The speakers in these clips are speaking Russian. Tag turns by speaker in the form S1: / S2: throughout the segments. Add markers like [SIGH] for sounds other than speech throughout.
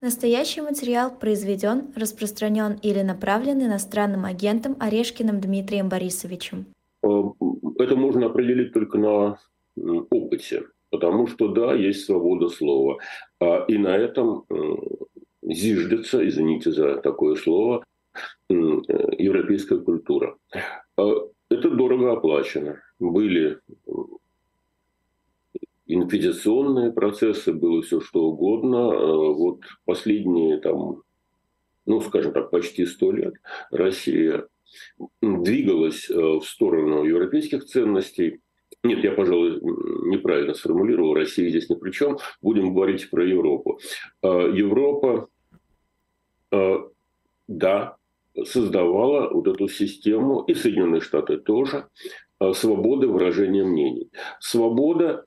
S1: Настоящий материал произведен, распространен или направлен иностранным агентом Орешкиным Дмитрием Борисовичем.
S2: Э, это можно определить только на опыте, потому что да, есть свобода слова. А и на этом э, зиждется, извините за такое слово, э, европейская культура. Это дорого оплачено. Были инквизиционные процессы, было все что угодно. Э, вот последние там, ну, скажем так, почти сто лет Россия двигалась э, в сторону европейских ценностей. Нет, я, пожалуй, неправильно сформулировал. Россия здесь ни при чем. Будем говорить про Европу. Э, Европа, да, создавала вот эту систему, и Соединенные Штаты тоже, свободы выражения мнений. Свобода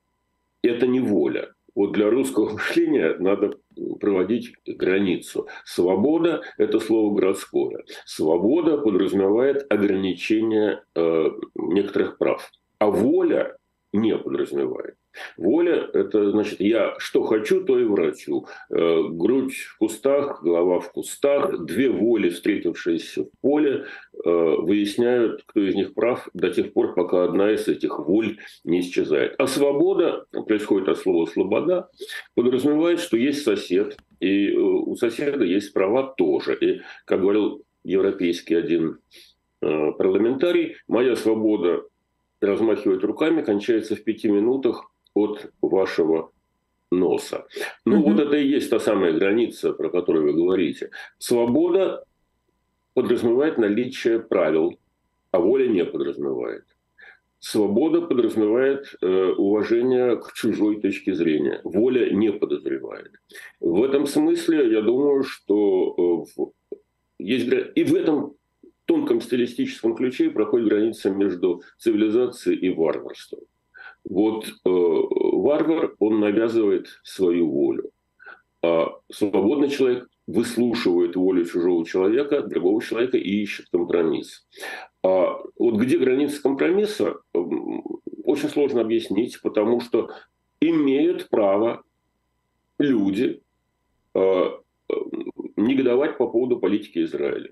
S2: это не воля. Вот для русского [LAUGHS] мышления надо проводить границу. Свобода – это слово городское. Свобода подразумевает ограничение э, некоторых прав. А воля не подразумевает. Воля – это значит, я что хочу, то и врачу. Э, грудь в кустах, голова в кустах, две воли, встретившиеся в поле, э, выясняют, кто из них прав до тех пор, пока одна из этих воль не исчезает. А свобода, происходит от слова «слобода», подразумевает, что есть сосед, и э, у соседа есть права тоже. И, как говорил европейский один парламентарий, моя свобода размахивать руками кончается в пяти минутах от вашего носа. Ну, угу. вот это и есть та самая граница, про которую вы говорите. Свобода подразумевает наличие правил, а воля не подразумевает. Свобода подразумевает э, уважение к чужой точке зрения. Воля не подозревает. В этом смысле я думаю, что э, в, есть и в этом тонком стилистическом ключе проходит граница между цивилизацией и варварством. Вот э, варвар, он навязывает свою волю. А свободный человек выслушивает волю чужого человека, другого человека и ищет компромисс. А вот где граница компромисса, очень сложно объяснить, потому что имеют право люди э, негодовать по поводу политики Израиля.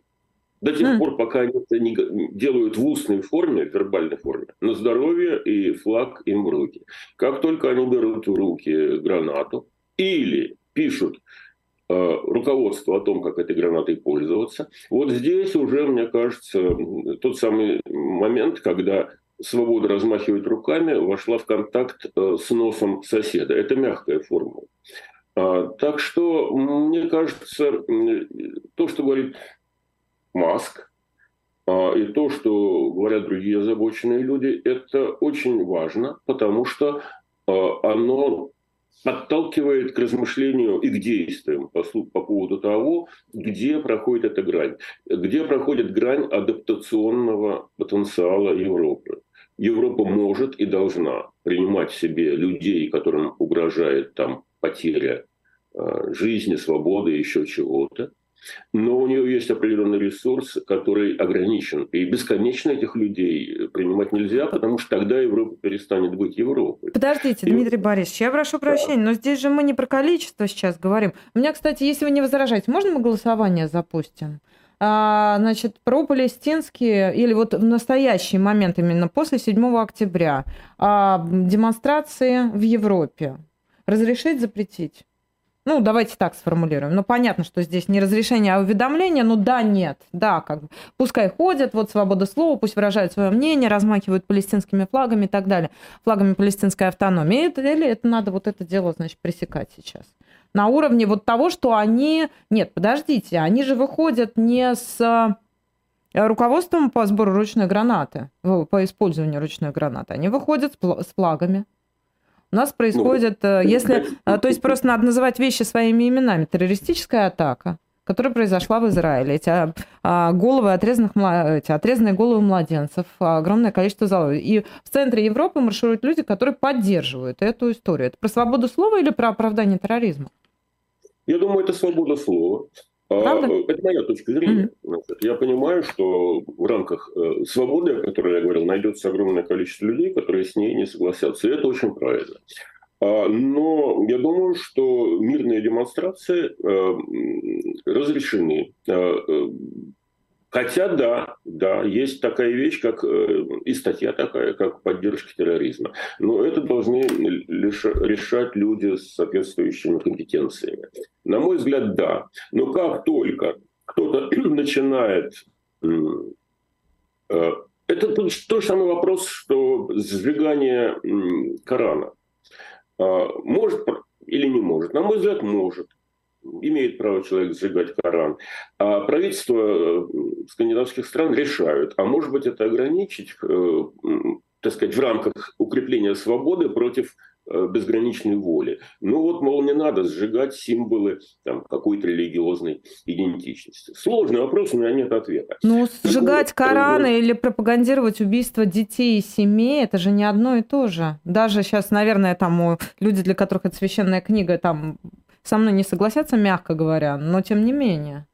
S2: До тех mm. пор, пока они это не делают в устной форме, в вербальной форме, на здоровье и флаг им в руки. Как только они берут в руки гранату или пишут э, руководство о том, как этой гранатой пользоваться, вот здесь уже, мне кажется, тот самый момент, когда свобода размахивать руками вошла в контакт э, с носом соседа. Это мягкая форма. А, так что, мне кажется, то, что говорит Маск, а, и то, что говорят другие озабоченные люди, это очень важно, потому что а, оно подталкивает к размышлению и к действиям по, по поводу того, где проходит эта грань, где проходит грань адаптационного потенциала Европы. Европа может и должна принимать в себе людей, которым угрожает там потеря э, жизни, свободы, еще чего-то но у нее есть определенный ресурс, который ограничен. И бесконечно этих людей принимать нельзя, потому что тогда Европа перестанет быть Европой.
S3: Подождите, и... Дмитрий Борисович, я прошу прощения, да. но здесь же мы не про количество сейчас говорим. У меня, кстати, если вы не возражаете, можно мы голосование запустим? А, значит, про палестинские, или вот в настоящий момент, именно после 7 октября, а, демонстрации в Европе разрешить, запретить? Ну, давайте так сформулируем. Ну, понятно, что здесь не разрешение, а уведомление. Ну, да, нет. Да, как бы. Пускай ходят, вот свобода слова, пусть выражают свое мнение, размахивают палестинскими флагами и так далее. Флагами палестинской автономии. Это, или это надо вот это дело, значит, пресекать сейчас? На уровне вот того, что они... Нет, подождите, они же выходят не с э, руководством по сбору ручной гранаты, по использованию ручной гранаты. Они выходят с флагами. У нас происходит, ну, если, [LAUGHS] э, то есть просто надо называть вещи своими именами. Террористическая атака, которая произошла в Израиле. Эти а, а, головы отрезанных, эти отрезанные головы младенцев, огромное количество залов. И в центре Европы маршируют люди, которые поддерживают эту историю. Это про свободу слова или про оправдание терроризма?
S2: Я думаю, это свобода слова. А, Правда? Это моя точка зрения. Mm-hmm. Я понимаю, что в рамках э, свободы, о которой я говорил, найдется огромное количество людей, которые с ней не согласятся. И это очень правильно. Но я думаю, что мирные демонстрации разрешены. Хотя да, да, есть такая вещь, как э, и статья такая, как поддержка терроризма. Но это должны решать люди с соответствующими компетенциями. На мой взгляд, да. Но как только кто-то [CLEARS THROAT] начинает... Э, это тот же самый вопрос, что сжигание Корана. А, может или не может? На мой взгляд, может имеет право человек сжигать Коран. А правительства э, скандинавских стран решают, а может быть это ограничить, э, так сказать, в рамках укрепления свободы против э, безграничной воли. Ну вот, мол, не надо сжигать символы там, какой-то религиозной идентичности. Сложный вопрос, у меня нет ответа.
S3: Ну, сжигать Кораны или пропагандировать убийство детей и семей, это же не одно и то же. Даже сейчас, наверное, там люди, для которых это священная книга, там со мной не согласятся, мягко говоря, но тем не менее.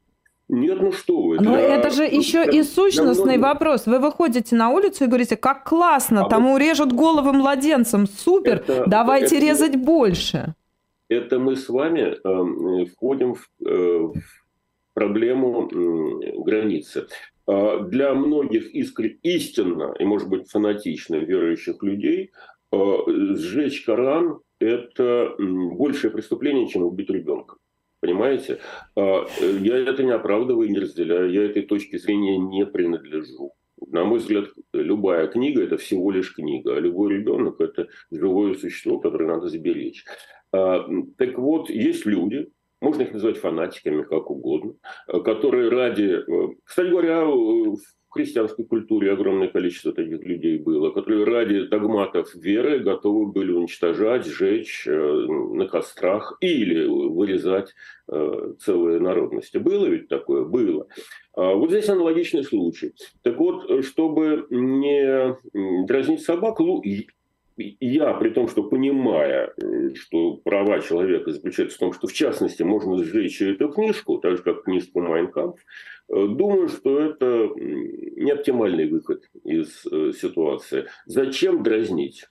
S2: Нет, ну что вы.
S3: Но это, это же еще и сущностный много... вопрос. Вы выходите на улицу и говорите, как классно, а тому вот... режут головы младенцам, супер, это, давайте это, резать больше.
S2: Это мы с вами э, входим в, э, в проблему э, границы. Э, для многих искр... истинно и, может быть, фанатично верующих людей э, сжечь Коран это большее преступление, чем убить ребенка. Понимаете? А, я это не оправдываю и не разделяю. Я этой точки зрения не принадлежу. На мой взгляд, любая книга – это всего лишь книга, а любой ребенок – это живое существо, которое надо заберечь. А, так вот, есть люди, можно их назвать фанатиками, как угодно, которые ради... Э, кстати говоря, христианской культуре огромное количество таких людей было, которые ради догматов веры готовы были уничтожать, сжечь э, на кострах или вырезать э, целые народности. Было ведь такое? Было. А вот здесь аналогичный случай. Так вот, чтобы не дразнить собак, я, при том, что понимая, что права человека заключаются в том, что в частности можно сжечь эту книжку, так же как книжку «Майнкамп», э, думаю, что это не оптимальный выход из э, ситуации. Зачем дразнить?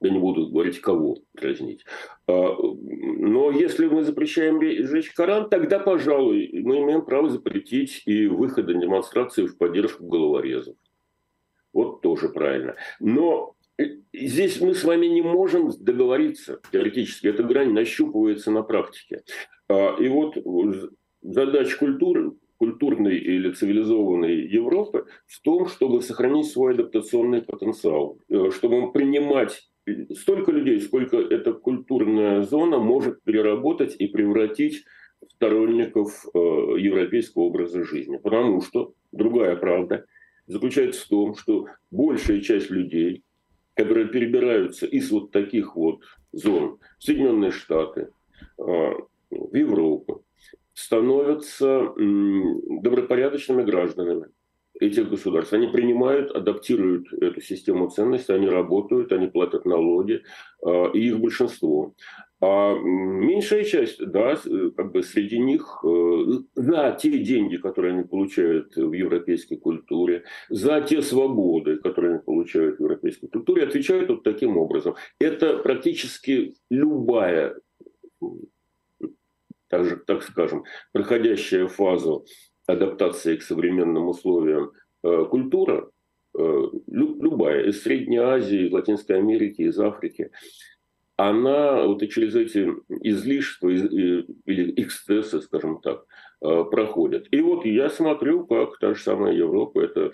S2: Я не буду говорить, кого дразнить. А, но если мы запрещаем сжечь Коран, тогда, пожалуй, мы имеем право запретить и выход на демонстрации в поддержку головорезов. Вот тоже правильно. Но здесь мы с вами не можем договориться теоретически. Эта грань нащупывается на практике. А, и вот задача культуры, культурной или цивилизованной Европы в том, чтобы сохранить свой адаптационный потенциал, э, чтобы принимать столько людей, сколько эта культурная зона может переработать и превратить сторонников э, европейского образа жизни. Потому что другая правда заключается в том, что большая часть людей, которые перебираются из вот таких вот зон в Соединенные Штаты, а, в Европу, становятся добропорядочными гражданами этих государств. Они принимают, адаптируют эту систему ценностей, они работают, они платят налоги, а, и их большинство. А меньшая часть, да, как бы среди них э, за те деньги, которые они получают в европейской культуре, за те свободы, которые они получают в европейской культуре, отвечают вот таким образом. Это практически любая, так, же, так скажем, проходящая фазу адаптации к современным условиям э, культура, э, любая, из Средней Азии, из Латинской Америки, из Африки, она вот и через эти излишества или эксцессы, скажем так, э, проходит. И вот я смотрю, как та же самая Европа это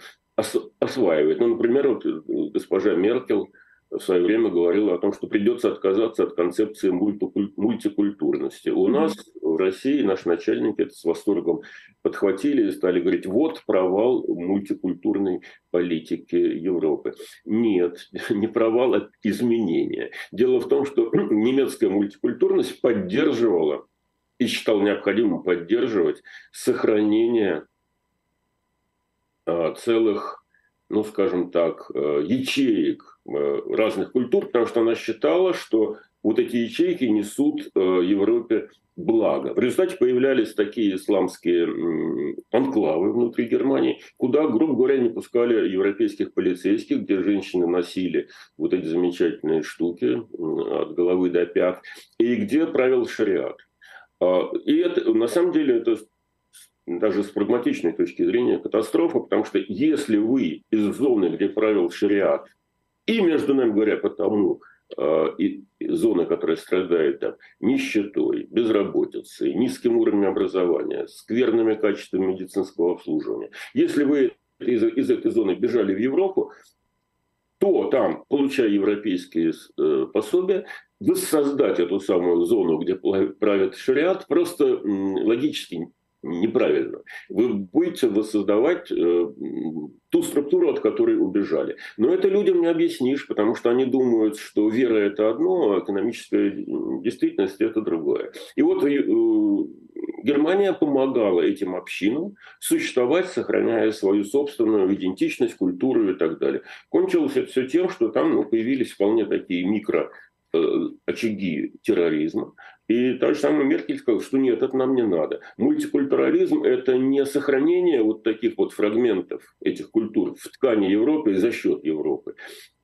S2: осваивает. Ну, например, вот госпожа Меркель в свое время говорила о том, что придется отказаться от концепции мультикультурности. У нас в России наши начальники это с восторгом подхватили и стали говорить, вот провал мультикультурной политики Европы. Нет, [LAUGHS] не провал, а изменение. Дело в том, что [CLEARS THROAT] немецкая мультикультурность поддерживала и считал необходимым поддерживать сохранение а, целых, ну скажем так, э, ячеек Э, разных культур, потому что она считала, что вот эти ячейки несут э, Европе благо. В результате появлялись такие исламские анклавы внутри Германии, куда, грубо говоря, не пускали европейских полицейских, где женщины носили вот эти замечательные штуки от головы до пят, и где правил шариат. А, и это, на самом деле, это даже с прагматичной точки зрения катастрофа, потому что если вы из зоны, где правил шариат, и, между нами говоря, потому, э, и, зона, которая страдает там, нищетой, безработицей, низким уровнем образования, скверными качествами медицинского обслуживания. Если вы из, из этой зоны бежали в Европу, то там, получая европейские э, пособия, воссоздать эту самую зону, где правит шариат, просто э, логически неправильно. Вы будете воссоздавать э, ту структуру, от которой убежали. Но это людям не объяснишь, потому что они думают, что вера – это одно, а экономическая действительность – это другое. И вот э, Германия помогала этим общинам существовать, сохраняя свою собственную идентичность, культуру и так далее. Кончилось это все тем, что там ну, появились вполне такие микро э, очаги терроризма, и та же самая Меркель сказала, что нет, это нам не надо. Мультикультурализм – это не сохранение вот таких вот фрагментов этих культур в ткани Европы и за счет Европы,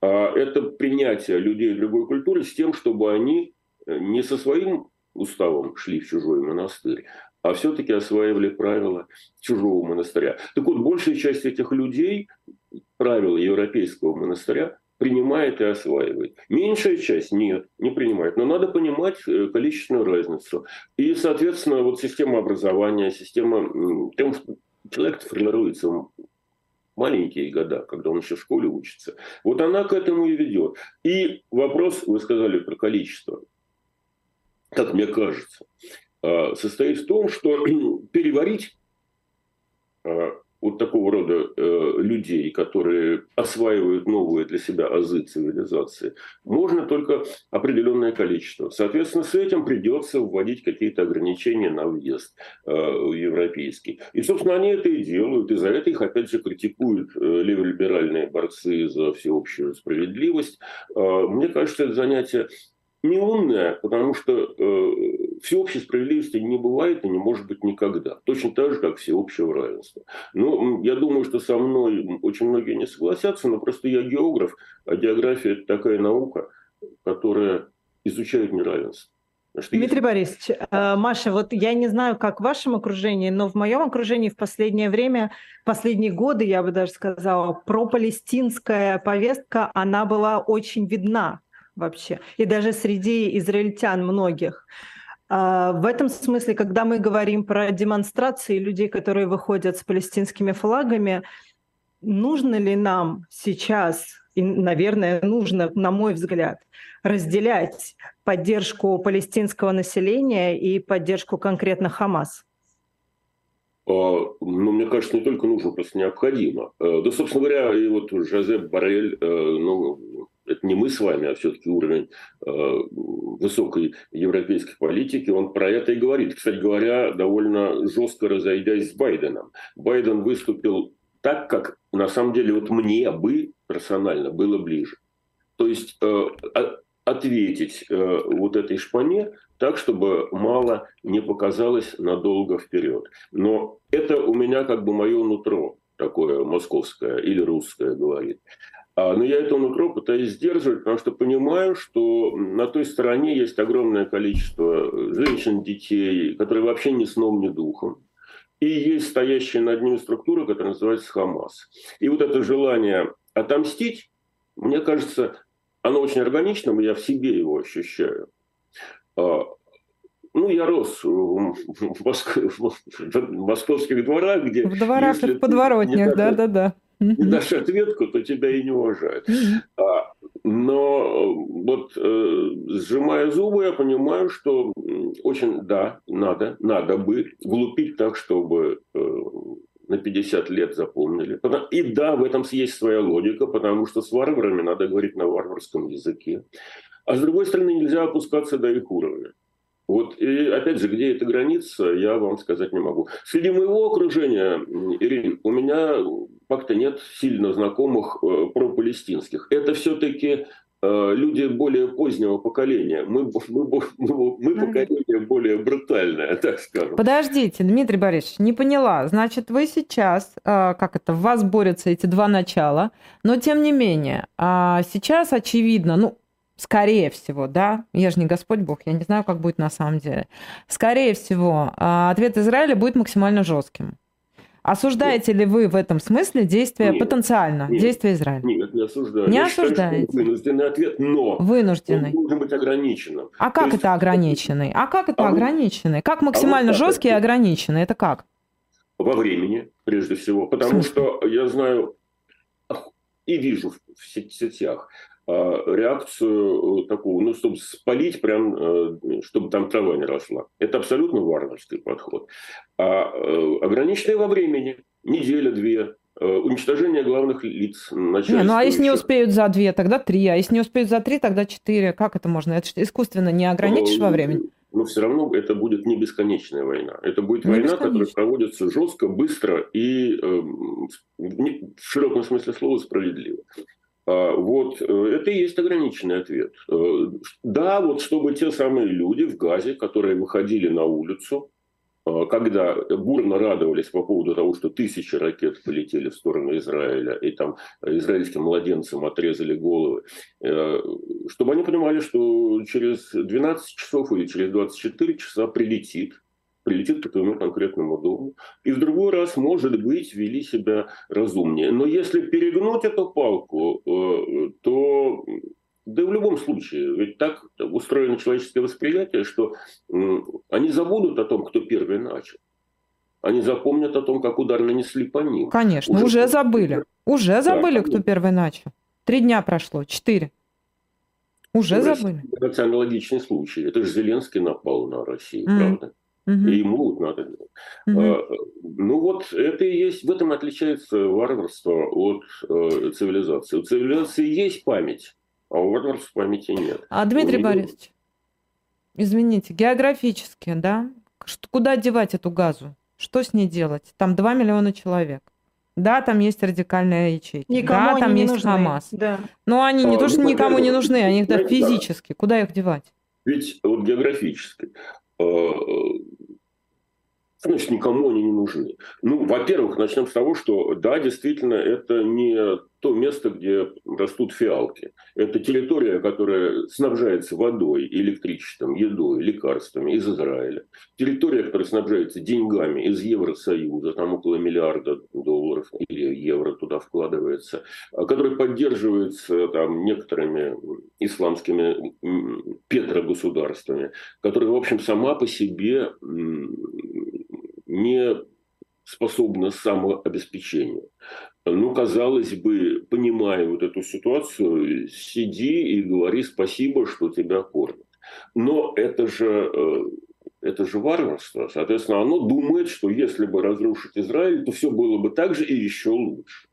S2: а это принятие людей другой культуры с тем, чтобы они э, не со своим уставом шли в чужой монастырь, а все-таки осваивали правила чужого монастыря. Так вот, большая часть этих людей правила европейского монастыря принимает и осваивает. Меньшая часть нет, не принимает. Но надо понимать э, количественную разницу. И, соответственно, вот система образования, система... Тем, человек формируется маленькие года, когда он еще в школе учится. Вот она к этому и ведет. И вопрос, вы сказали про количество, как мне кажется, а, состоит в том, что [CLEARS THROAT] переварить а, вот такого рода э, людей, которые осваивают новые для себя азы цивилизации, можно только определенное количество. Соответственно, с этим придется вводить какие-то ограничения на въезд э, европейский. И, собственно, они это и делают, и за это их, опять же, критикуют э, леволиберальные борцы за всеобщую справедливость. Э, мне кажется, это занятие не умная, потому что э, всеобщей справедливости не бывает и не может быть никогда. Точно так же, как всеобщего равенства. Но я думаю, что со мной очень многие не согласятся, но просто я географ, а география – это такая наука, которая изучает неравенство.
S3: Дмитрий Борисович, э, Маша, вот я не знаю, как в вашем окружении, но в моем окружении в последнее время, последние годы, я бы даже сказала, пропалестинская повестка, она была очень видна вообще, и даже среди израильтян многих. А, в этом смысле, когда мы говорим про демонстрации людей, которые выходят с палестинскими флагами, нужно ли нам сейчас, и, наверное, нужно, на мой взгляд, разделять поддержку палестинского населения и поддержку конкретно Хамас?
S2: А, ну, мне кажется, не только нужно, просто необходимо. Э, да, собственно говоря, и вот Жозеп Барель, э, ну, это не мы с вами, а все-таки уровень э, высокой европейской политики, он про это и говорит. Кстати говоря, довольно жестко разойдясь с Байденом. Байден выступил так, как на самом деле вот мне бы персонально было ближе. То есть э, ответить э, вот этой шпане так, чтобы мало не показалось надолго вперед. Но это у меня как бы мое нутро такое московское или русское говорит. А, но я это нутро пытаюсь сдерживать, потому что понимаю, что на той стороне есть огромное количество женщин, детей, которые вообще ни сном, ни духом. И есть стоящая над ними структура, которая называется Хамас. И вот это желание отомстить, мне кажется, оно очень органичным, и я в себе его ощущаю. А, ну, я рос в, Моск... в московских дворах, где...
S3: В дворах и в подворотнях, да-да-да
S2: не дашь ответку, то тебя и не уважают. А, но вот э, сжимая зубы, я понимаю, что очень, да, надо, надо бы влупить так, чтобы э, на 50 лет запомнили. И да, в этом есть своя логика, потому что с варварами надо говорить на варварском языке. А с другой стороны, нельзя опускаться до их уровня. Вот, и опять же, где эта граница, я вам сказать не могу. Среди моего окружения, Ирин, у меня как-то нет сильно знакомых э, пропалестинских. Это все-таки э, люди более позднего поколения. Мы, мы, [LAUGHS] мы, мы поколение более брутальное, [LAUGHS] так скажем.
S3: Подождите, Дмитрий Борисович, не поняла. Значит, вы сейчас, э, как это, в вас борются эти два начала, но тем не менее, а сейчас очевидно, ну, скорее всего, да, я же не Господь Бог, я не знаю, как будет на самом деле, скорее всего, а, ответ Израиля будет максимально жестким. Осуждаете нет. ли вы в этом смысле действия нет, потенциально,
S2: нет,
S3: действия Израиля?
S2: Нет, не осуждаю.
S3: Не я осуждаете?
S2: Считаю, вынужденный ответ, но
S3: вынужденный.
S2: он должен быть ограниченным.
S3: А как
S2: есть...
S3: это ограниченный? А как это а ограниченный? Как максимально а жесткий и ограниченный? Это как?
S2: Во времени, прежде всего. Потому что я знаю и вижу в сетях реакцию э, такую, ну, чтобы спалить прям, э, чтобы там трава не росла. Это абсолютно варварский подход. А э, ограниченные во времени, неделя-две, уничтожение главных лиц.
S3: Не, ну а если не успеют за две, тогда три, а если не успеют за три, тогда четыре. Как это можно? Это искусственно не ограничишь во времени?
S2: но все равно это будет не бесконечная война. Это будет не война, которая проводится жестко, быстро и э, в широком смысле слова справедливо. А, вот, э, это и есть ограниченный ответ. Э, да, вот чтобы те самые люди в Газе, которые выходили на улицу, э, когда бурно радовались по поводу того, что тысячи ракет полетели в сторону Израиля, и там израильским младенцам отрезали головы, чтобы они понимали, что через 12 часов или через 24 часа прилетит прилетит к твоему конкретному дому. И в другой раз, может быть, вели себя разумнее. Но если перегнуть эту палку, э, то да и в любом случае, ведь так устроено человеческое восприятие, что они забудут о том, кто первый начал. Они запомнят о том, как удар нанесли по ним.
S3: Конечно, уже, уже забыли. Уже забыли, да, кто первый начал. Три дня прошло, четыре. Уже забыли.
S2: Это аналогичный случай. Это же Зеленский напал на Россию, mm. правда? Угу. И ему вот надо делать. Угу. А, ну вот это и есть, в этом отличается варварство от э, цивилизации. У цивилизации есть память, а у варварства памяти нет.
S3: А Дмитрий него... Борисович, извините, географически, да? Куда девать эту газу? Что с ней делать? Там 2 миллиона человек. Да, там есть радикальные ячейки. Никому да, там есть нужны. Хамас. Да. Но они не а, то, что ну, никому не нужны, они да, физически. Куда их девать?
S2: Ведь вот географически. Значит, никому они не нужны. Ну, во-первых, начнем с того, что да, действительно, это не то место, где растут фиалки. Это территория, которая снабжается водой, электричеством, едой, лекарствами из Израиля. Территория, которая снабжается деньгами из Евросоюза, там около миллиарда долларов или евро туда вкладывается, а которая поддерживается там некоторыми исламскими петрогосударствами, которая, в общем, сама по себе не способна самообеспечению. Ну, казалось бы, понимая вот эту ситуацию, сиди и говори спасибо, что тебя кормят. Но это же, э, это же варварство. Соответственно, оно думает, что если бы разрушить Израиль, то все было бы так же и еще лучше.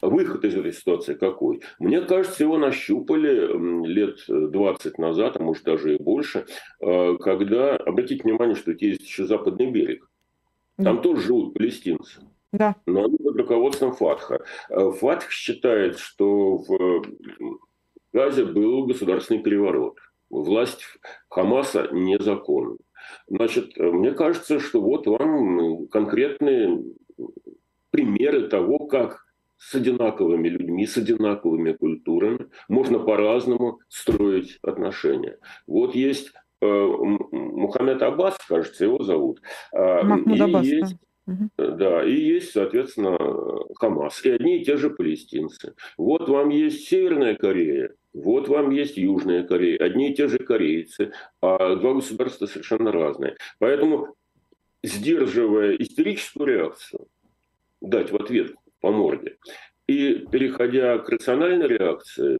S2: Выход из этой ситуации какой? Мне кажется, его нащупали лет 20 назад, а может даже и больше, э, когда, обратите внимание, что есть еще западный берег. Там тоже живут палестинцы.
S3: Да.
S2: Но они под руководством Фатха. Э, Фатх считает, что в Газе был государственный переворот. Власть Хамаса незаконна. Значит, э, мне кажется, что вот вам конкретные примеры того, как с одинаковыми людьми, с одинаковыми культурами можно по-разному строить отношения. Вот есть Э, Мухаммед Аббас, кажется, его зовут.
S3: А, Махмуд и Аббас,
S2: есть, да. Да, и есть, соответственно, Хамас. И одни и те же палестинцы. Вот вам есть Северная Корея, вот вам есть Южная Корея, одни и те же корейцы, а два государства совершенно разные. Поэтому, сдерживая истерическую реакцию, дать в ответ по морде, и переходя к рациональной реакции,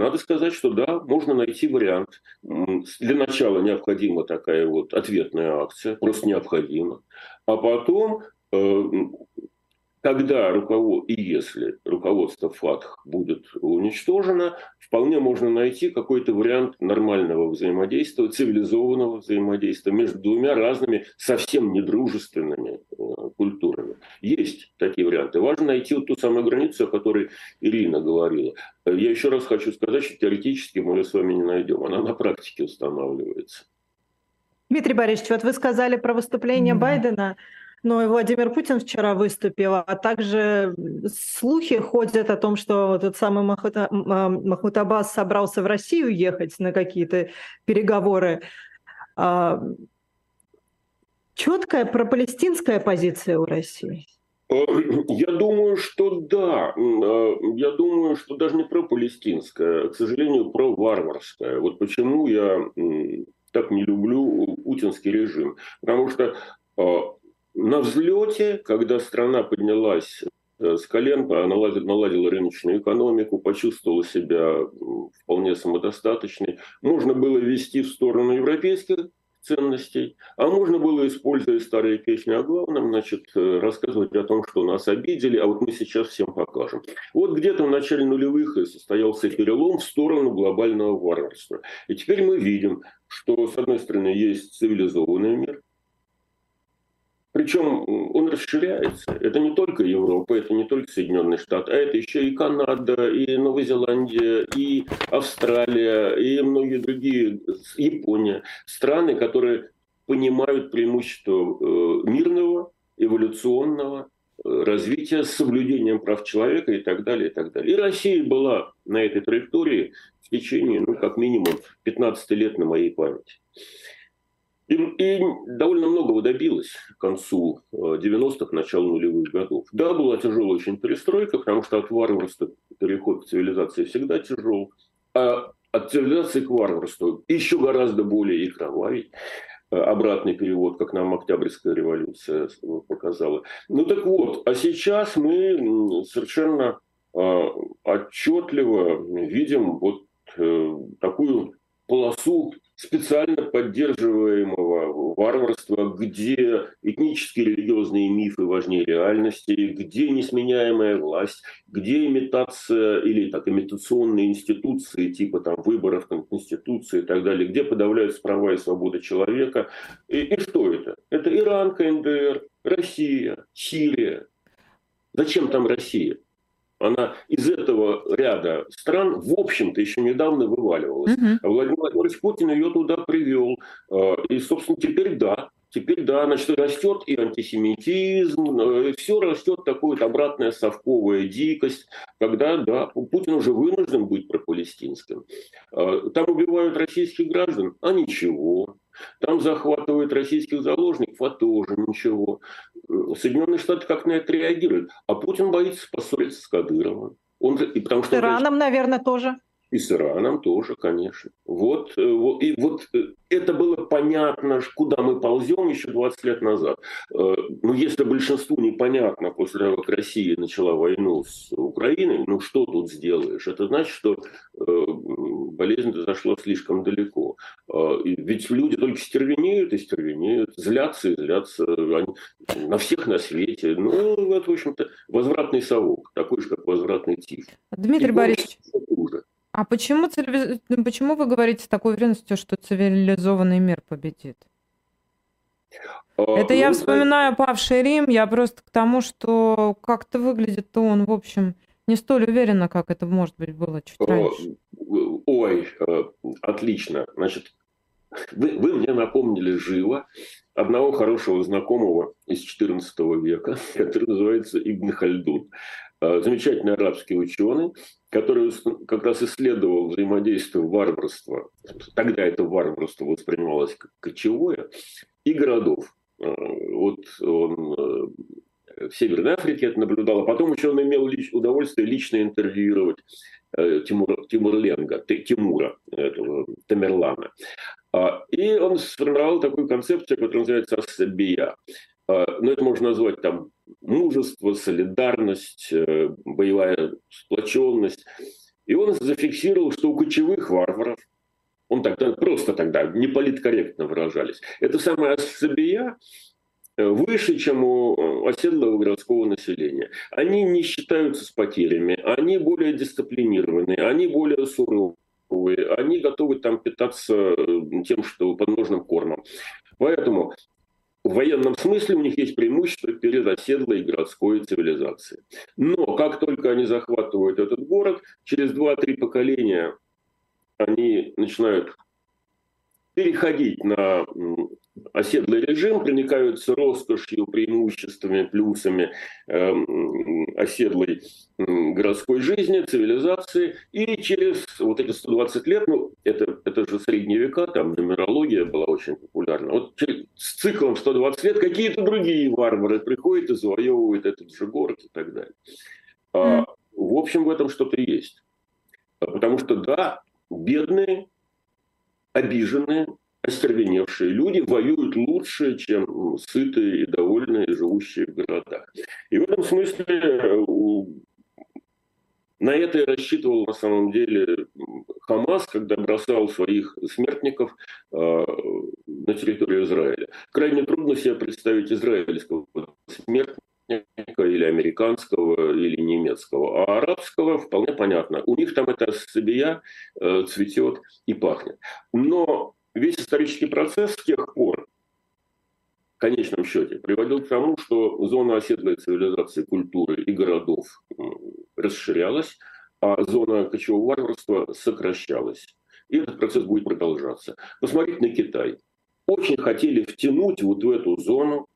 S2: надо сказать, что да, можно найти вариант. Для начала необходима такая вот ответная акция, просто необходима. А потом, э, когда руковод... и если руководство ФАТХ будет уничтожено, вполне можно найти какой-то вариант нормального взаимодействия, цивилизованного взаимодействия между двумя разными, совсем недружественными э, культурами. Есть такие варианты. Важно найти вот ту самую границу, о которой Ирина говорила. Я еще раз хочу сказать, что теоретически мы ее с вами не найдем. Она на практике устанавливается.
S4: Дмитрий Борисович, вот вы сказали про выступление mm-hmm. Байдена. Но и Владимир Путин вчера выступил, а также слухи ходят о том, что этот самый Махмуд, а, Махмуд Аббас собрался в Россию ехать на какие-то переговоры. А, четкая пропалестинская позиция у России?
S2: Э, я думаю, что да. Я думаю, что даже не про палестинская, а, к сожалению, про варварская. Вот почему я так не люблю путинский режим. Потому что на взлете, когда страна поднялась с колен, наладила, наладила рыночную экономику, почувствовала себя вполне самодостаточной, можно было вести в сторону европейских ценностей, а можно было, используя старые песни о главном, значит, э, рассказывать о том, что нас обидели, а вот мы сейчас всем покажем. Вот где-то в начале нулевых состоялся перелом в сторону глобального варварства. И теперь мы видим, что, с одной стороны, есть цивилизованный мир, причем он расширяется. Это не только Европа, это не только Соединенные Штаты, а это еще и Канада, и Новая Зеландия, и Австралия, и многие другие, Япония. Страны, которые понимают преимущество э, мирного, эволюционного э, развития с соблюдением прав человека и так далее, и так далее. И Россия была на этой траектории в течение, ну, как минимум, 15 лет на моей памяти. И, и довольно многого добилась к концу 90-х, э, началу нулевых годов. Да, была тяжелая очень перестройка, потому что от варварства переход к цивилизации всегда тяжел. А от цивилизации к варварству еще гораздо более и кровавей. Э, обратный перевод, как нам Октябрьская революция показала. Ну так вот, а сейчас мы совершенно э, отчетливо видим вот такую полосу специально поддерживаемого варварства, где этнические религиозные мифы важнее реальности, где несменяемая власть, где имитация или так, имитационные институции типа там, выборов Конституции и так далее, где подавляются права и свободы человека. И, и что это? Это Иран, КНДР, Россия, Сирия. Зачем там Россия? Она из этого ряда стран, в общем-то, еще недавно вываливалась. А Владимир Владимирович Путин ее туда привел. А, и, собственно, теперь да, Теперь, да, значит, растет и антисемитизм, э, все растет такая вот обратная совковая дикость, когда, да, Путин уже вынужден быть пропалестинским. А, там убивают российских граждан, а ничего. Там захватывают российских заложников, а тоже ничего. Соединенные Штаты как на это реагируют. А Путин боится поссориться с Кадыровым.
S4: Он, и потому что, с Ираном, наверное, тоже.
S2: И с Ираном тоже, конечно. Вот, э, вот, и вот э, это было понятно, куда мы ползем еще 20 лет назад. Э, ну, если большинству непонятно после того, как Россия начала войну с Украиной, ну, что тут сделаешь? Это значит, что болезнь зашла слишком далеко. Ведь люди только стервенеют и стервенеют, злятся и злятся они, на всех на свете. Ну, это, в общем-то, возвратный совок, такой же, как возвратный тиф.
S3: Дмитрий Борисович, а почему, ну, почему вы говорите с такой уверенностью, что цивилизованный мир победит? А, Это я ну, вспоминаю павший Рим, я просто к тому, что как-то выглядит-то он, в общем, не столь уверенно, как это, может быть, было чуть раньше.
S2: Ой, э, отлично. Значит, вы, вы мне напомнили живо одного хорошего знакомого из XIV века, [LAUGHS] который называется Ибн Хальдун. Э, замечательный арабский ученый, который как раз исследовал взаимодействие варварства, тогда это варварство воспринималось как кочевое, и городов. Э, вот он э, в Северной Африке это наблюдал, а потом еще он имел удовольствие лично интервьюировать Тимура, Тимур Ленга, Тимура, этого Тамерлана. А, и он сформировал такую концепцию, которая называется «Ассабия». А, ну, это можно назвать там мужество, солидарность, э, боевая сплоченность. И он зафиксировал, что у кочевых варваров, он тогда просто тогда не политкорректно выражались, это самая особия э, выше, чем у э, оседлого городского населения. Они не считаются с потерями, они более дисциплинированы, они более суровые, они готовы там питаться тем, что подножным кормом. Поэтому в военном смысле у них есть преимущество перед оседлой городской цивилизацией. Но как только они захватывают этот город, через 2-3 поколения они начинают переходить на оседлый режим, проникаются роскошью, преимуществами, плюсами э, оседлой городской жизни, цивилизации. И через вот эти 120 лет, ну, это, это же средние века, там нумерология была очень популярна. Вот через, с циклом 120 лет какие-то другие варвары приходят и завоевывают этот же город и так далее. А, в общем, в этом что-то есть. Потому что, да, бедные, обиженные, остервеневшие люди воюют лучше, чем сытые и довольные, живущие в городах. И в этом смысле э, на это и рассчитывал на самом деле Хамас, когда бросал своих смертников э, на территорию Израиля. Крайне трудно себе представить израильского смертника или американского, или немецкого, а арабского вполне понятно. У них там эта сабия э, цветет и пахнет. Но весь исторический процесс с тех пор, в конечном счете, приводил к тому, что зона оседлой цивилизации, культуры и городов расширялась, а зона кочевого варварства сокращалась. И этот процесс будет продолжаться. Посмотрите на Китай. Очень хотели втянуть вот в эту зону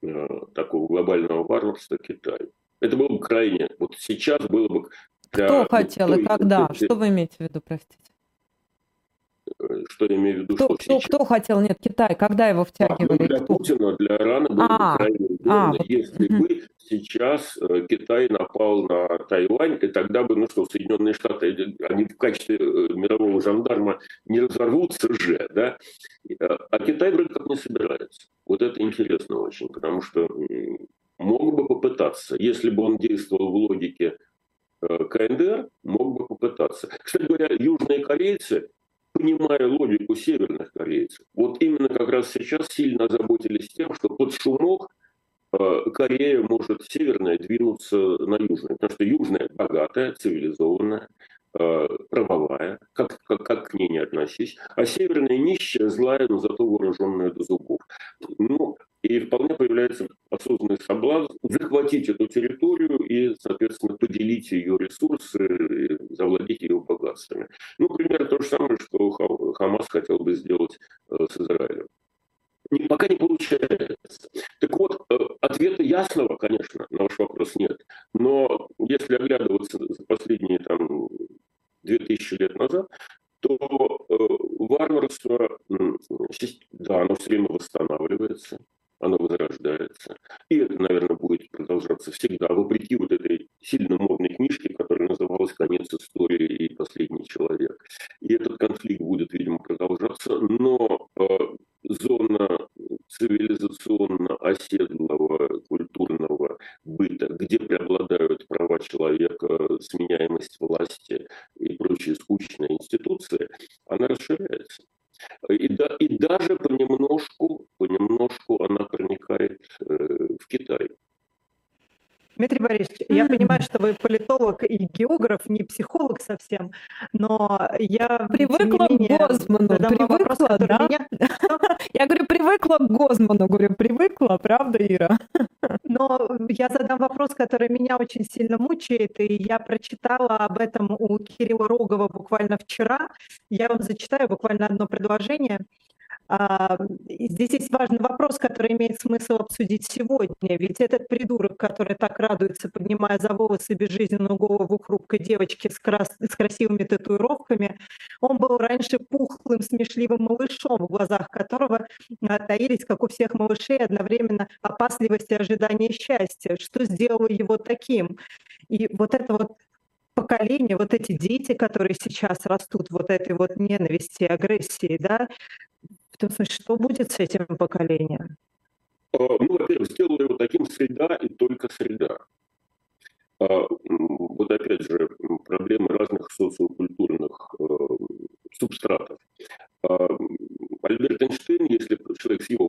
S2: э, такого глобального варварства Китай. Это было бы крайне... Вот сейчас было бы...
S3: Кто хотел и когда? Что вы имеете в виду, простите?
S2: Что я имею в виду,
S3: кто,
S2: что
S3: кто, сейчас... кто хотел, нет, Китай, когда его втягивали? А, ну,
S2: для
S3: кто?
S2: Путина, для Ирана было а, крайне удобно, а, если бы сейчас э, Китай напал на Тайвань, и тогда бы, ну что, Соединенные Штаты, они в качестве э, мирового жандарма не разорвутся же, да? А Китай вроде как не собирается. Вот это интересно очень, потому что мог бы попытаться, если бы он действовал в логике э, КНДР, мог бы попытаться. Кстати говоря, южные корейцы понимая логику северных корейцев, вот именно как раз сейчас сильно озаботились тем, что под шумок э, Корея может северная двинуться на южную, потому что южная богатая, цивилизованная, э, правовая, как, как, как к ней не относись, а северная нищая, злая, но зато вооруженная до зубов. Ну, и вполне появляется осознанный соблазн захватить эту территорию и, соответственно, поделить ее ресурсы, завладеть ее богатствами. Ну, примерно то же самое, что Хамас хотел бы сделать э, с Израилем. Пока не получается. Так вот, э, ответа ясного, конечно, на ваш вопрос нет. Но если оглядываться за последние там, 2000 лет назад, то э, варварство, да, оно все время восстанавливается оно возрождается. И это, наверное, будет продолжаться всегда, вопреки вот этой сильно модной книжке, которая называлась «Конец истории и последний человек». И этот конфликт будет, видимо, продолжаться, но э, зона цивилизационно оседлого культурного быта, где преобладают права человека, сменяемость власти и прочие скучные институции, она расширяется. И, да, и даже понемножку,
S4: Борисович, я понимаю, что вы политолог и географ, не психолог совсем, но я
S3: привыкла менее, к Гозману, привыкла, вопрос, да? Меня... [LAUGHS] Я говорю, привыкла к Гозману, говорю, привыкла, правда, Ира?
S4: Но я задам вопрос, который меня очень сильно мучает, и я прочитала об этом у Кирилла Рогова буквально вчера. Я вам зачитаю буквально одно предложение. А, здесь есть важный вопрос, который имеет смысл обсудить сегодня. Ведь этот придурок, который так радуется, поднимая за волосы безжизненную голову хрупкой девочки с, крас... с красивыми татуировками, он был раньше пухлым, смешливым малышом, в глазах которого а, таились, как у всех малышей, одновременно опасливость и ожидание счастья. Что сделало его таким? И вот это вот поколение, вот эти дети, которые сейчас растут, вот этой вот ненависти, агрессии, да, смысле, что будет с этим поколением?
S2: А, ну, во-первых, сделали его таким среда и только среда. А, вот опять же, проблемы разных социокультурных э, субстратов. А, Альберт Эйнштейн, если человек с его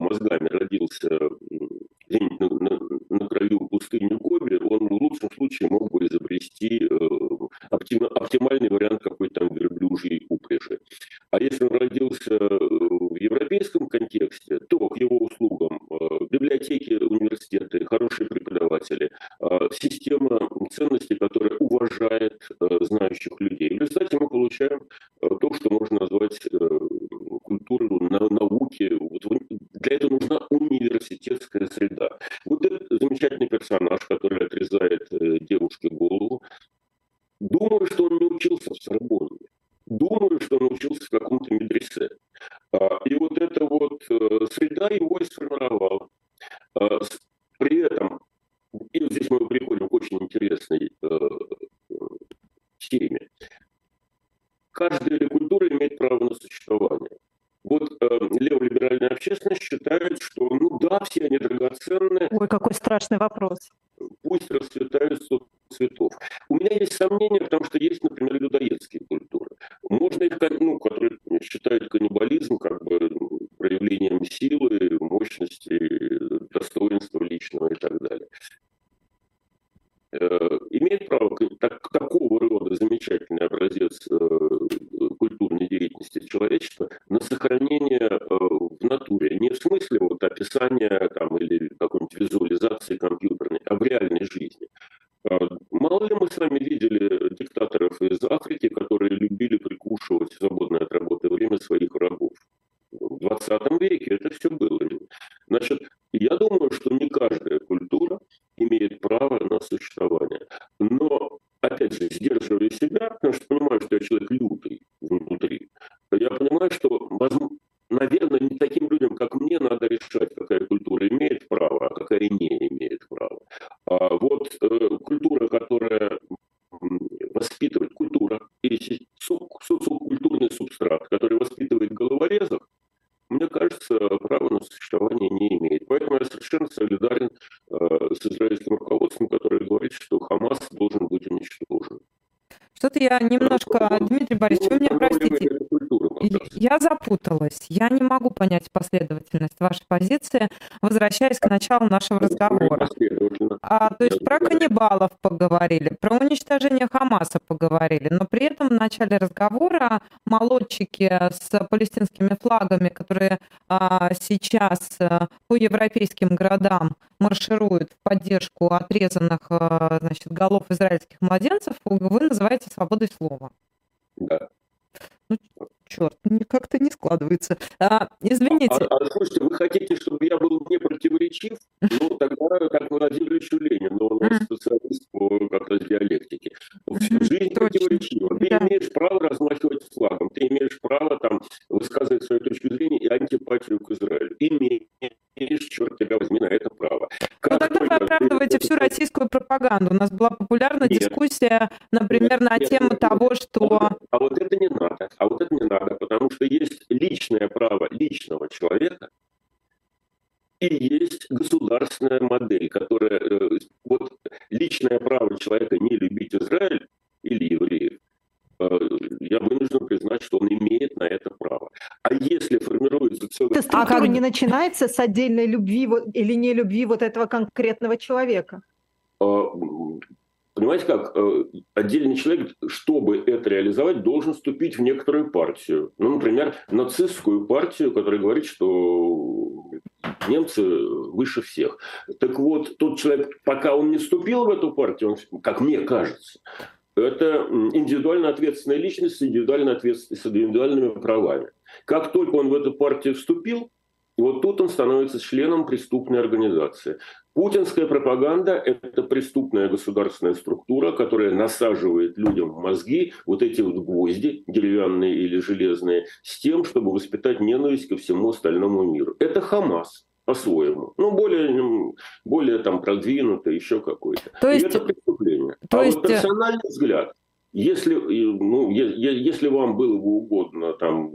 S4: вопрос.
S2: Пусть расцветают цветов. У меня есть сомнения, потому что есть, например, людоедские культуры. Можно их, ну, которые считают каннибализм как бы проявлением силы, мощности, достоинства личного и так далее. Э, имеет право так, такого рода замечательный образец э, культурной деятельности человечества на сохранение э, в натуре. Не в смысле вот описания я
S3: немножко, Дмитрий Борисович, вы меня простите. Я запуталась. Я не могу понять последовательность вашей позиции, возвращаясь к началу нашего разговора. А, то есть про каннибалов поговорили, про уничтожение Хамаса поговорили, но при этом в начале разговора молодчики с палестинскими флагами, которые а, сейчас а, по европейским городам маршируют в поддержку отрезанных а, значит, голов израильских младенцев, вы называете свободой слова.
S2: Да.
S3: Ну, черт, как-то не складывается. А, извините.
S2: А, а, слушайте, вы хотите, чтобы я был не противоречив? Ну, тогда как Владимир Ильич Ленин, но он специалист по как раз диалектике. Жизнь противоречива. Ты имеешь право размахивать флагом, ты имеешь право там высказывать свою точку зрения и антипатию к Израилю. Имеешь, черт тебя возьми, на это право.
S3: Ну тогда вы оправдываете всю российскую пропаганду. У нас была популярна дискуссия, например, на тему того, что...
S2: А вот это не надо. А вот это не надо потому что есть личное право личного человека, и есть государственная модель, которая... Э, вот личное право человека не любить Израиль или евреев, я вынужден признать, что он имеет на это право. А если формируется
S4: целый... Структура а как... не начинается с отдельной любви вот, или не любви вот этого конкретного человека?
S2: А, Понимаете как? Э, отдельный человек, чтобы это реализовать, должен вступить в некоторую партию. Ну, например, нацистскую партию, которая говорит, что немцы выше всех. Так вот, тот человек, пока он не вступил в эту партию, он, как мне кажется, это индивидуально ответственная личность с индивидуально ответственной, с индивидуальными правами. Как только он в эту партию вступил, вот тут он становится членом преступной организации. Путинская пропаганда – это преступная государственная структура, которая насаживает людям в мозги вот эти вот гвозди, деревянные или железные, с тем, чтобы воспитать ненависть ко всему остальному миру. Это Хамас по-своему. Ну, более, более там продвинуто, еще какой-то. То есть... И это преступление. То а есть... вот персональный взгляд – если, ну, если вам было бы угодно там,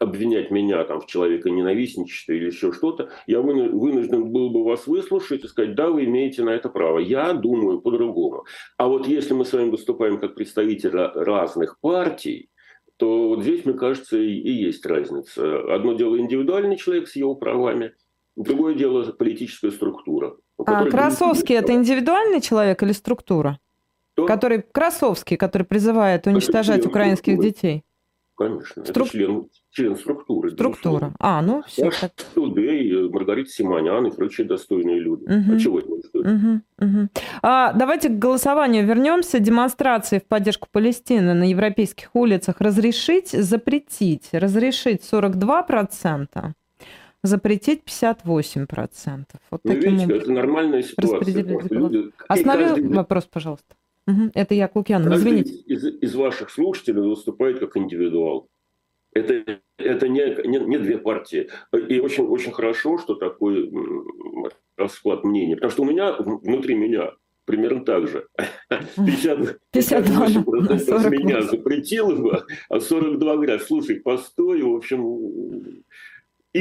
S2: обвинять меня там, в человеконенавистничестве или еще что-то, я вынужден был бы вас выслушать и сказать, да, вы имеете на это право. Я думаю по-другому. А вот если мы с вами выступаем как представители разных партий, то вот здесь, мне кажется, и, и есть разница. Одно дело индивидуальный человек с его правами, другое дело политическая структура.
S3: А Красовский – это индивидуальный человек или структура? Кто? Который Красовский, который призывает уничтожать украинских детей.
S2: Конечно. Струк... Это член, член структуры.
S3: Структура. А, ну все.
S2: Так. Тудей, Маргарита Симонян и прочие достойные люди.
S3: Угу. А чего это угу. угу. а, Давайте к голосованию вернемся. Демонстрации в поддержку Палестины на европейских улицах разрешить, запретить. Разрешить 42%, запретить 58%. Вот
S2: Вы таким видите, это нормальная ситуация.
S3: Люди... Остановил каждый... вопрос, пожалуйста. Угу. Это я к Лукьяну, извините.
S2: Из, из ваших слушателей выступает как индивидуал. Это, это не, не, не две партии. И очень, очень хорошо, что такой расклад мнений. Потому что у меня, внутри меня, примерно так же. 50, 52 50 меня запретил а 42 говорят, слушай, постой, в общем,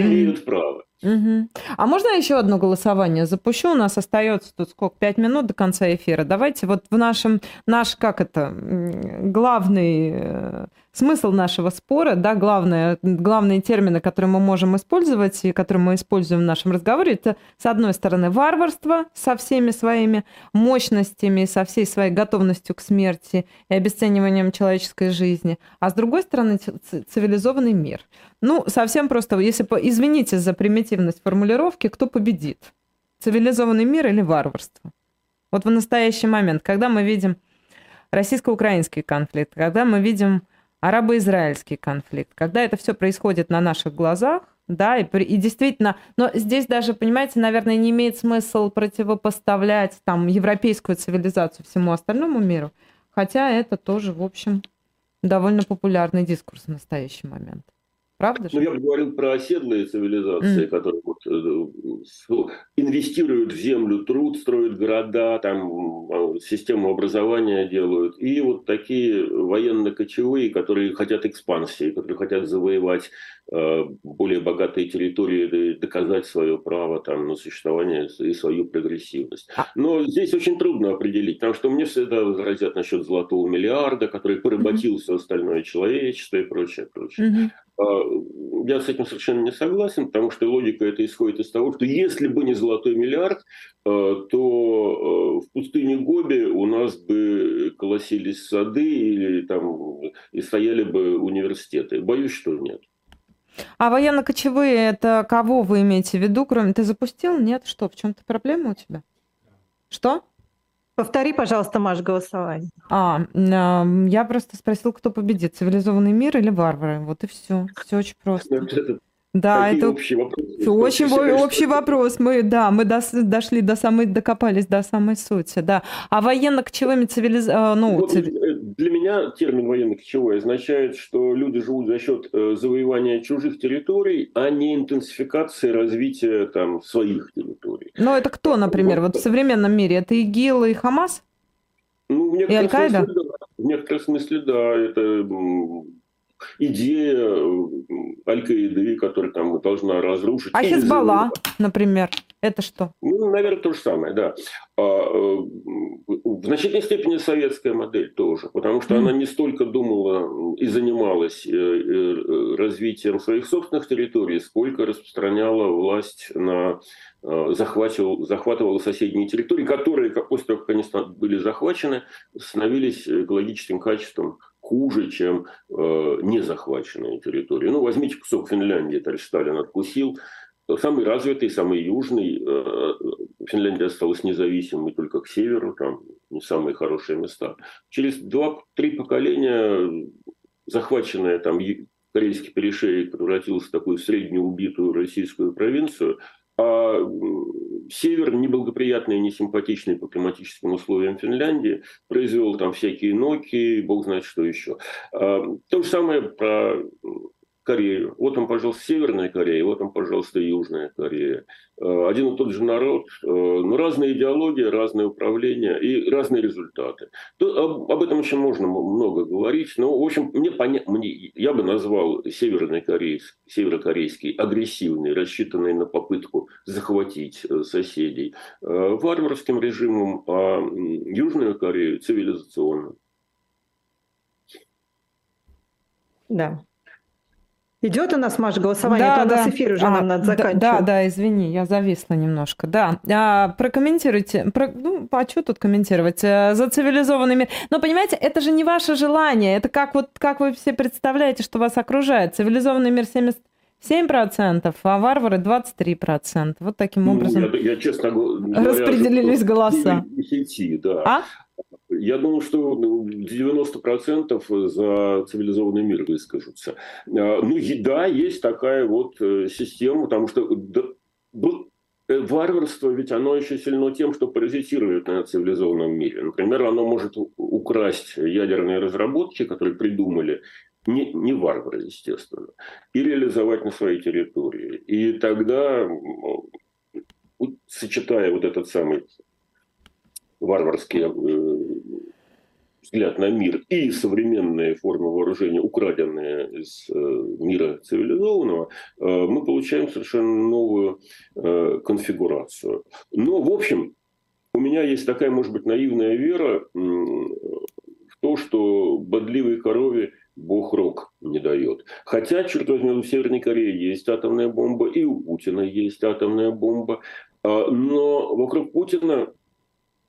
S2: имеют право.
S3: Угу. А можно еще одно голосование запущу? У нас остается тут сколько? Пять минут до конца эфира. Давайте вот в нашем, наш, как это, главный э, смысл нашего спора, да, главное, главные термины, которые мы можем использовать и которые мы используем в нашем разговоре, это, с одной стороны, варварство со всеми своими мощностями, со всей своей готовностью к смерти и обесцениванием человеческой жизни, а с другой стороны, цивилизованный мир. Ну, совсем просто, если, извините за примитивность формулировки, кто победит? Цивилизованный мир или варварство? Вот в настоящий момент, когда мы видим российско-украинский конфликт, когда мы видим арабо-израильский конфликт, когда это все происходит на наших глазах, да, и, и действительно, но здесь даже, понимаете, наверное, не имеет смысл противопоставлять там европейскую цивилизацию всему остальному миру, хотя это тоже, в общем, довольно популярный дискурс в настоящий момент. Правда
S2: же? Ну, я бы говорил про оседлые цивилизации, mm. которые вот, э, инвестируют в землю труд, строят города, там а, систему образования делают. И вот такие военно-кочевые, которые хотят экспансии, которые хотят завоевать э, более богатые территории, доказать свое право там, на существование и свою прогрессивность. А Но здесь очень трудно определить, потому что мне всегда возразят насчет золотого миллиарда, который поработил mm-hmm. все остальное человечество и прочее, прочее. Mm-hmm. А, я с этим совершенно не согласен, потому что логика это исходит из того, что если бы не золотой миллиард, а, то а, в пустыне Гоби у нас бы колосились сады или там и стояли бы университеты. Боюсь, что нет.
S3: А военно-кочевые это кого вы имеете в виду, кроме ты запустил? Нет, что? В чем-то проблема у тебя? Что?
S4: Повтори, пожалуйста, Маш, голосование.
S3: А, я просто спросил, кто победит, цивилизованный мир или варвары. Вот и все. Все очень просто. Да, это общий вопрос. Очень общий вопрос. Мы, да, мы до, дошли до самой, докопались до самой сути, да. А военно-кочевыми цивилизациями, а, ну,
S2: вот, цив... Э, для меня термин военно-кочевой означает, что люди живут за счет э, завоевания чужих территорий, а не интенсификации развития там своих территорий.
S3: Ну, это кто, например, вот, вот в современном мире? Это ИГИЛ и Хамас?
S2: Ну, в некотором, смысле, да. в некотором смысле, да, это идея э, Аль-Каиды, которая там должна разрушить.
S3: А Хизбалла, например, это что?
S2: Ну, наверное, то же самое, да. А, э, в значительной степени советская модель тоже, потому что mm. она не столько думала и занималась э, развитием своих собственных территорий, сколько распространяла власть на захватывала, захватывала соседние территории, которые, после того, как они были захвачены, становились экологическим качеством хуже, чем э, незахваченные территории. Ну, возьмите кусок Финляндии, товарищ Сталин откусил. Самый развитый, самый южный. Э, Финляндия осталась независимой только к северу, там не самые хорошие места. Через два-три поколения захваченная там корейский перешеек превратился в такую среднюю убитую российскую провинцию – а север, неблагоприятный и несимпатичный по климатическим условиям Финляндии, произвел там всякие ноки, бог знает что еще. А, то же самое про Корею. Вот там, пожалуйста, Северная Корея, вот там, пожалуйста, Южная Корея. Э, один и тот же народ, э, но разные идеологии, разные управления и разные результаты. То, об, этом еще можно много говорить, но, в общем, мне, поня... мне я бы назвал Северный Корейский, Северокорейский агрессивный, рассчитанный на попытку захватить э, соседей, варварским режимом, а Южную Корею цивилизационным.
S4: Да, Идет у нас, Маша, голосование, да, а то да. у нас эфир уже а, нам надо заканчивать.
S3: Да, да, извини, я зависла немножко. Да, а, прокомментируйте. Про, ну, а что тут комментировать? Э, за цивилизованный мир. Но, понимаете, это же не ваше желание. Это как, вот, как вы все представляете, что вас окружает. Цивилизованный мир 70 7%, а варвары 23%. Вот таким образом ну,
S2: я, я, честно говоря,
S3: распределились голоса.
S2: Да. А? Я думаю, что 90% ну, за цивилизованный мир выскажутся. А, ну, да, есть такая вот э, система, потому что э, варварство, ведь оно еще сильно тем, что паразитирует на цивилизованном мире. Например, оно может украсть ядерные разработки, которые придумали не, не варвары, естественно, и реализовать на своей территории. И тогда, сочетая вот этот самый варварский э, взгляд на мир и современные формы вооружения, украденные из э, мира цивилизованного, э, мы получаем совершенно новую конфигурацию. Но, в общем, у меня есть такая, может быть, наивная вера в то, что бодливой корове Бог рок не дает. Хотя, черт возьми, у Северной Кореи есть атомная бомба, и у Путина есть атомная бомба. А, но вокруг Путина,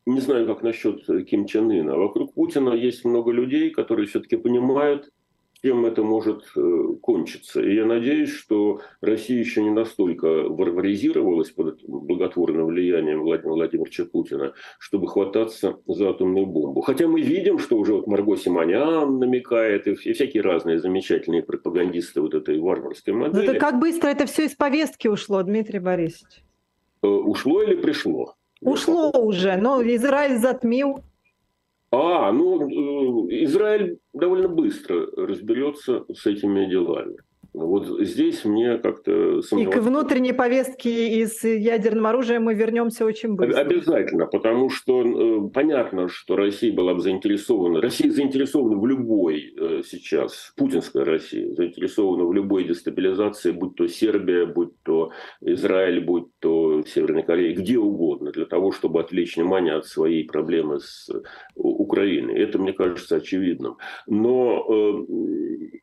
S2: не знаю, как насчет Ким Чен Ына, вокруг Путина есть много людей, которые все-таки понимают, чем это может э, кончиться. И я надеюсь, что Россия еще не настолько варваризировалась под благотворным влиянием Владимира Владимировича Путина, чтобы хвататься за атомную бомбу. Хотя мы видим, что уже вот Марго Симонян намекает, и всякие разные замечательные пропагандисты вот этой варварской ну, модели.
S4: Но это как быстро это все из повестки ушло, Дмитрий Борисович?
S2: Э, ушло или пришло?
S4: Ушло уже, но Израиль затмил.
S2: А, ну, э, Израиль довольно быстро разберется с этими делами. Вот здесь мне как-то.
S4: И к внутренней повестке из ядерным оружием мы вернемся очень быстро.
S2: Обязательно, потому что э, понятно, что Россия была бы заинтересована. Россия заинтересована в любой э, сейчас, путинская Россия, заинтересована в любой дестабилизации, будь то Сербия, будь то Израиль, будь то Северная Корея, где угодно, для того, чтобы отвлечь внимание от своей проблемы с э, Украиной. Это, мне кажется, очевидным. Но э,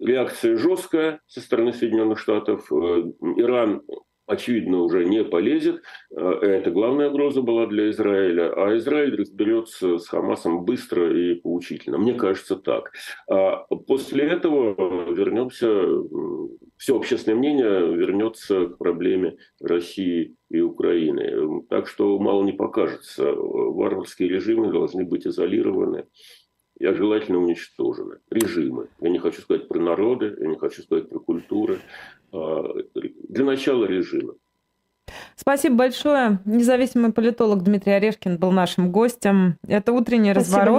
S2: реакция жесткая со стороны Соединенных Штатов. Э, Иран очевидно, уже не полезет. Э, это главная угроза была для Израиля. А Израиль разберется с Хамасом быстро и поучительно. Мне кажется так. А после этого вернемся, все общественное мнение вернется к проблеме России и Украины. Так что мало не покажется. Варварские режимы должны быть изолированы и желательно уничтожены. Режимы. Я не хочу сказать про народы, я не хочу сказать про культуры. А, для начала режимы.
S3: Спасибо большое. Независимый политолог Дмитрий Орешкин был нашим гостем. Это утренний Спасибо, разворот.